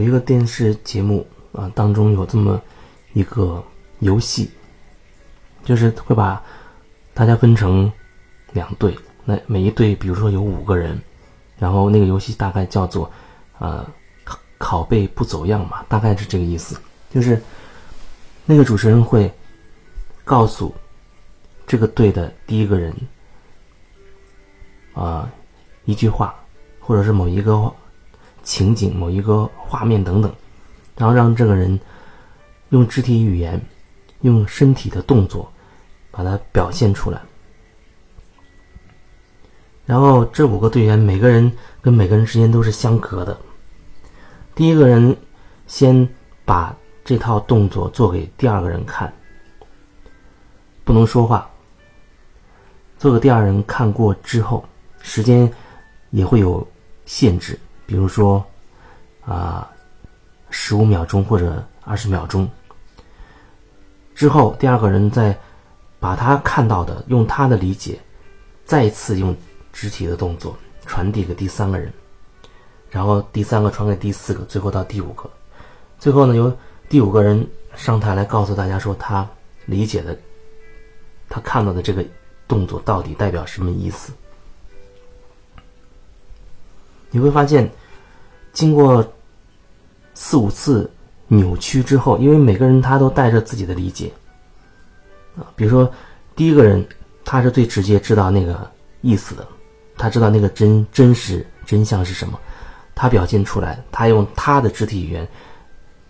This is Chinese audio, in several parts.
有一个电视节目啊，当中有这么一个游戏，就是会把大家分成两队，那每一队比如说有五个人，然后那个游戏大概叫做呃拷贝不走样嘛，大概是这个意思，就是那个主持人会告诉这个队的第一个人啊一句话，或者是某一个。情景、某一个画面等等，然后让这个人用肢体语言、用身体的动作把它表现出来。然后这五个队员每个人跟每个人之间都是相隔的。第一个人先把这套动作做给第二个人看，不能说话。做给第二人看过之后，时间也会有限制。比如说，啊，十五秒钟或者二十秒钟。之后，第二个人再把他看到的，用他的理解，再次用肢体的动作传递给第三个人，然后第三个传给第四个，最后到第五个，最后呢，由第五个人上台来告诉大家说他理解的，他看到的这个动作到底代表什么意思。你会发现。经过四五次扭曲之后，因为每个人他都带着自己的理解啊，比如说第一个人他是最直接知道那个意思的，他知道那个真真实真相是什么，他表现出来，他用他的肢体语言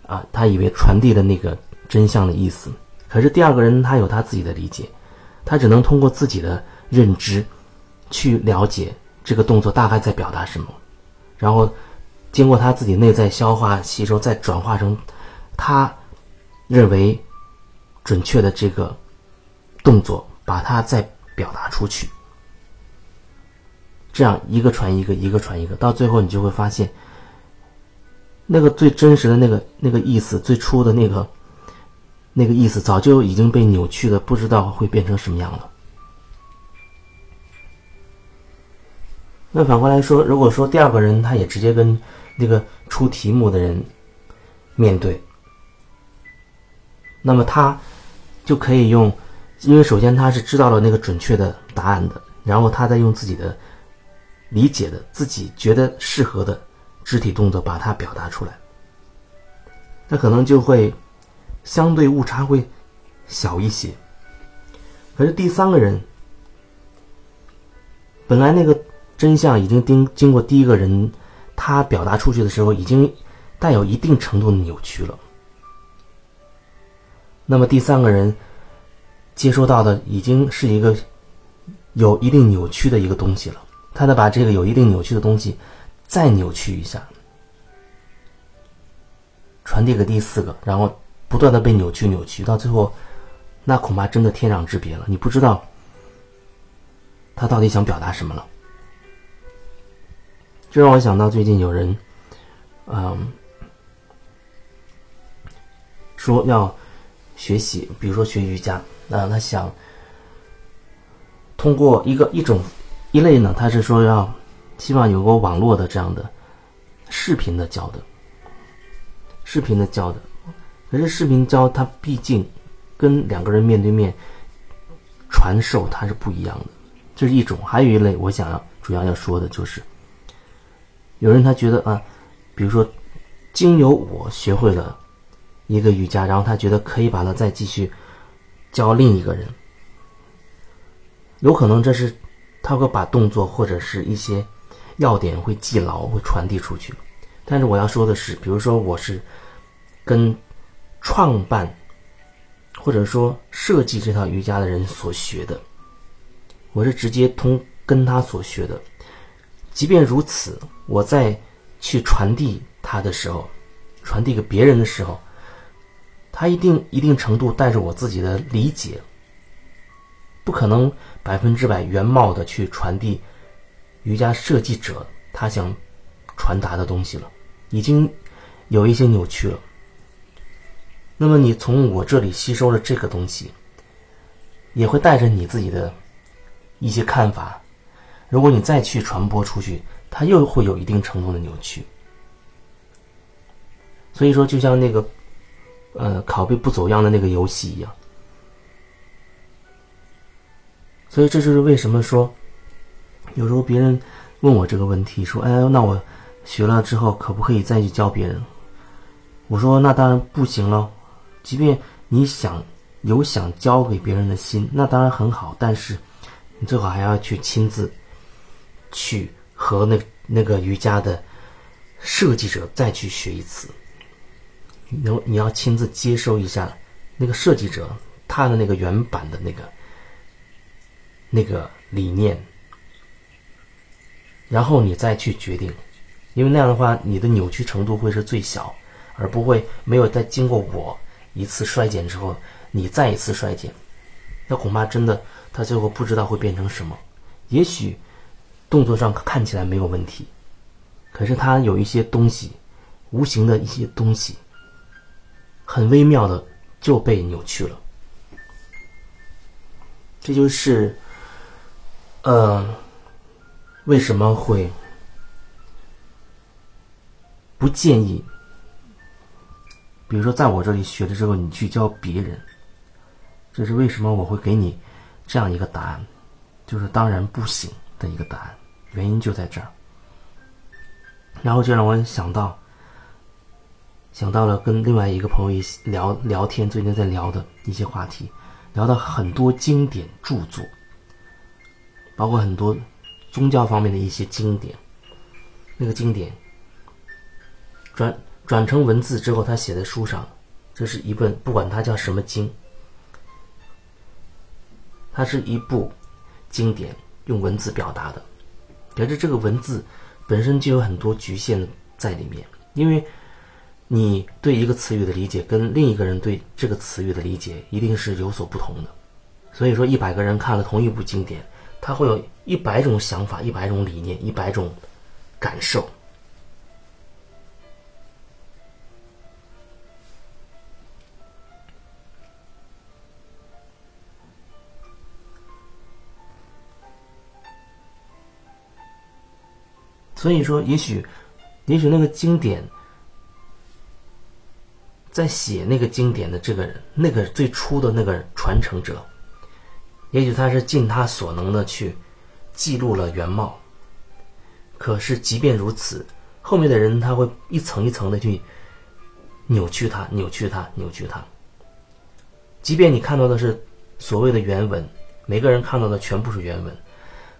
啊，他以为传递的那个真相的意思。可是第二个人他有他自己的理解，他只能通过自己的认知去了解这个动作大概在表达什么，然后。经过他自己内在消化吸收，再转化成他认为准确的这个动作，把它再表达出去。这样一个传一个，一个传一个，到最后你就会发现，那个最真实的那个那个意思，最初的那个那个意思，早就已经被扭曲的，不知道会变成什么样了。那反过来说，如果说第二个人他也直接跟那个出题目的人面对，那么他就可以用，因为首先他是知道了那个准确的答案的，然后他再用自己的理解的、自己觉得适合的肢体动作把它表达出来，那可能就会相对误差会小一些。可是第三个人本来那个真相已经经经过第一个人。他表达出去的时候，已经带有一定程度的扭曲了。那么第三个人接收到的已经是一个有一定扭曲的一个东西了。他得把这个有一定扭曲的东西再扭曲一下，传递给第四个，然后不断的被扭曲扭曲，到最后，那恐怕真的天壤之别了。你不知道他到底想表达什么了。这让我想到最近有人，嗯，说要学习，比如说学瑜伽，那他想通过一个一种一类呢，他是说要希望有个网络的这样的视频的教的，视频的教的，可是视频教它毕竟跟两个人面对面传授它是不一样的，这是一种，还有一类我想要主要要说的就是。有人他觉得啊，比如说，经由我学会了一个瑜伽，然后他觉得可以把它再继续教另一个人，有可能这是他会把动作或者是一些要点会记牢，会传递出去。但是我要说的是，比如说我是跟创办或者说设计这套瑜伽的人所学的，我是直接通跟他所学的。即便如此，我在去传递它的时候，传递给别人的时候，他一定一定程度带着我自己的理解，不可能百分之百原貌的去传递瑜伽设计者他想传达的东西了，已经有一些扭曲了。那么你从我这里吸收了这个东西，也会带着你自己的一些看法。如果你再去传播出去，它又会有一定程度的扭曲。所以说，就像那个呃拷贝不走样的那个游戏一样。所以这就是为什么说，有时候别人问我这个问题，说：“哎，那我学了之后可不可以再去教别人？”我说：“那当然不行了。即便你想有想教给别人的心，那当然很好，但是你最好还要去亲自去和那那个瑜伽的设计者再去学一次。你你要亲自接收一下那个设计者他的那个原版的那个。”那个理念，然后你再去决定，因为那样的话，你的扭曲程度会是最小，而不会没有再经过我一次衰减之后，你再一次衰减，那恐怕真的他最后不知道会变成什么。也许动作上看起来没有问题，可是他有一些东西，无形的一些东西，很微妙的就被扭曲了。这就是。呃，为什么会不建议？比如说，在我这里学的时候，你去教别人，这是为什么我会给你这样一个答案？就是当然不行的一个答案，原因就在这儿。然后就让我想到，想到了跟另外一个朋友一起聊聊天，最近在聊的一些话题，聊到很多经典著作。包括很多宗教方面的一些经典，那个经典转转成文字之后，他写在书上，这是一本不管它叫什么经，它是一部经典，用文字表达的。可是这个文字本身就有很多局限在里面，因为你对一个词语的理解跟另一个人对这个词语的理解一定是有所不同的。所以说，一百个人看了同一部经典。他会有一百种想法，一百种理念，一百种感受。所以说，也许，也许那个经典，在写那个经典的这个人，那个最初的那个传承者。也许他是尽他所能的去记录了原貌，可是即便如此，后面的人他会一层一层的去扭曲它、扭曲它、扭曲它。即便你看到的是所谓的原文，每个人看到的全部是原文，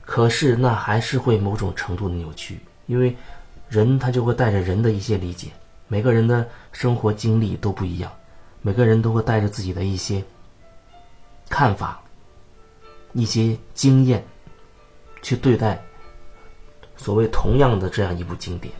可是那还是会某种程度的扭曲，因为人他就会带着人的一些理解，每个人的生活经历都不一样，每个人都会带着自己的一些看法。一些经验，去对待所谓同样的这样一部经典。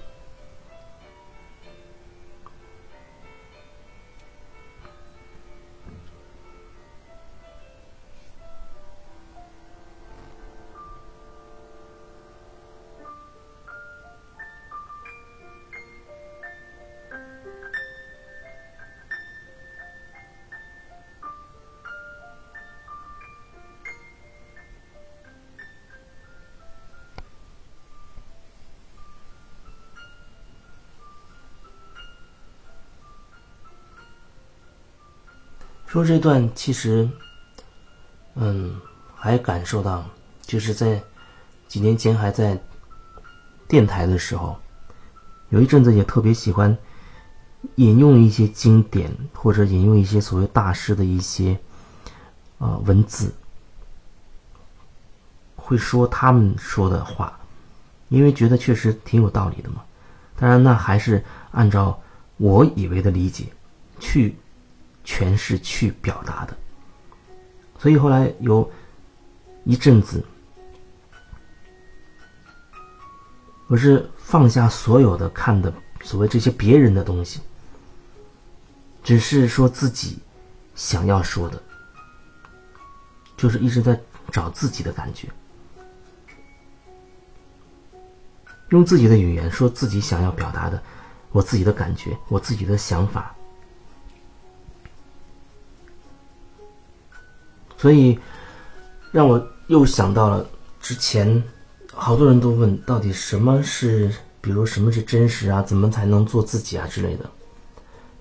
说这段其实，嗯，还感受到，就是在几年前还在电台的时候，有一阵子也特别喜欢引用一些经典，或者引用一些所谓大师的一些啊文字，会说他们说的话，因为觉得确实挺有道理的嘛。当然，那还是按照我以为的理解去。全是去表达的，所以后来有一阵子，我是放下所有的看的所谓这些别人的东西，只是说自己想要说的，就是一直在找自己的感觉，用自己的语言说自己想要表达的，我自己的感觉，我自己的想法。所以，让我又想到了之前，好多人都问到底什么是，比如什么是真实啊？怎么才能做自己啊之类的。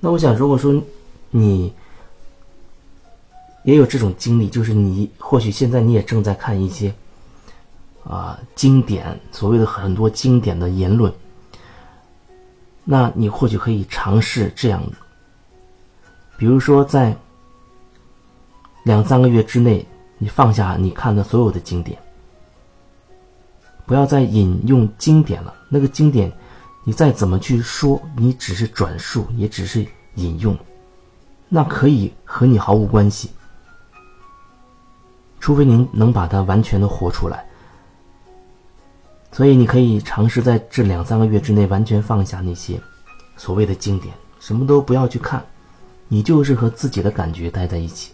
那我想，如果说你也有这种经历，就是你或许现在你也正在看一些啊经典，所谓的很多经典的言论，那你或许可以尝试这样，比如说在两三个月之内，你放下你看的所有的经典，不要再引用经典了，那个经典。你再怎么去说，你只是转述，也只是引用，那可以和你毫无关系。除非您能把它完全的活出来。所以你可以尝试在这两三个月之内完全放下那些所谓的经典，什么都不要去看，你就是和自己的感觉待在一起，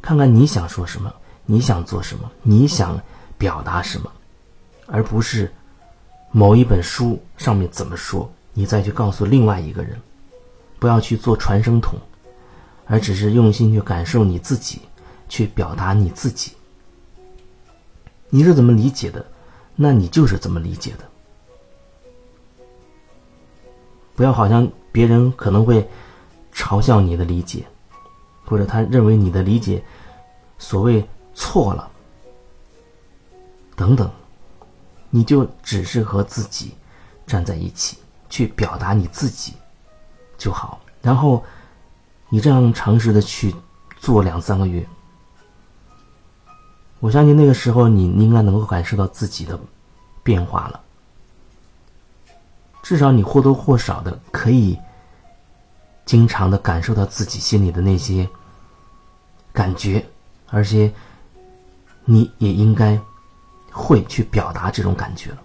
看看你想说什么，你想做什么，你想表达什么，而不是。某一本书上面怎么说，你再去告诉另外一个人，不要去做传声筒，而只是用心去感受你自己，去表达你自己。你是怎么理解的，那你就是怎么理解的。不要好像别人可能会嘲笑你的理解，或者他认为你的理解所谓错了，等等。你就只是和自己站在一起，去表达你自己就好。然后你这样尝试的去做两三个月，我相信那个时候你应该能够感受到自己的变化了。至少你或多或少的可以经常的感受到自己心里的那些感觉，而且你也应该。会去表达这种感觉了。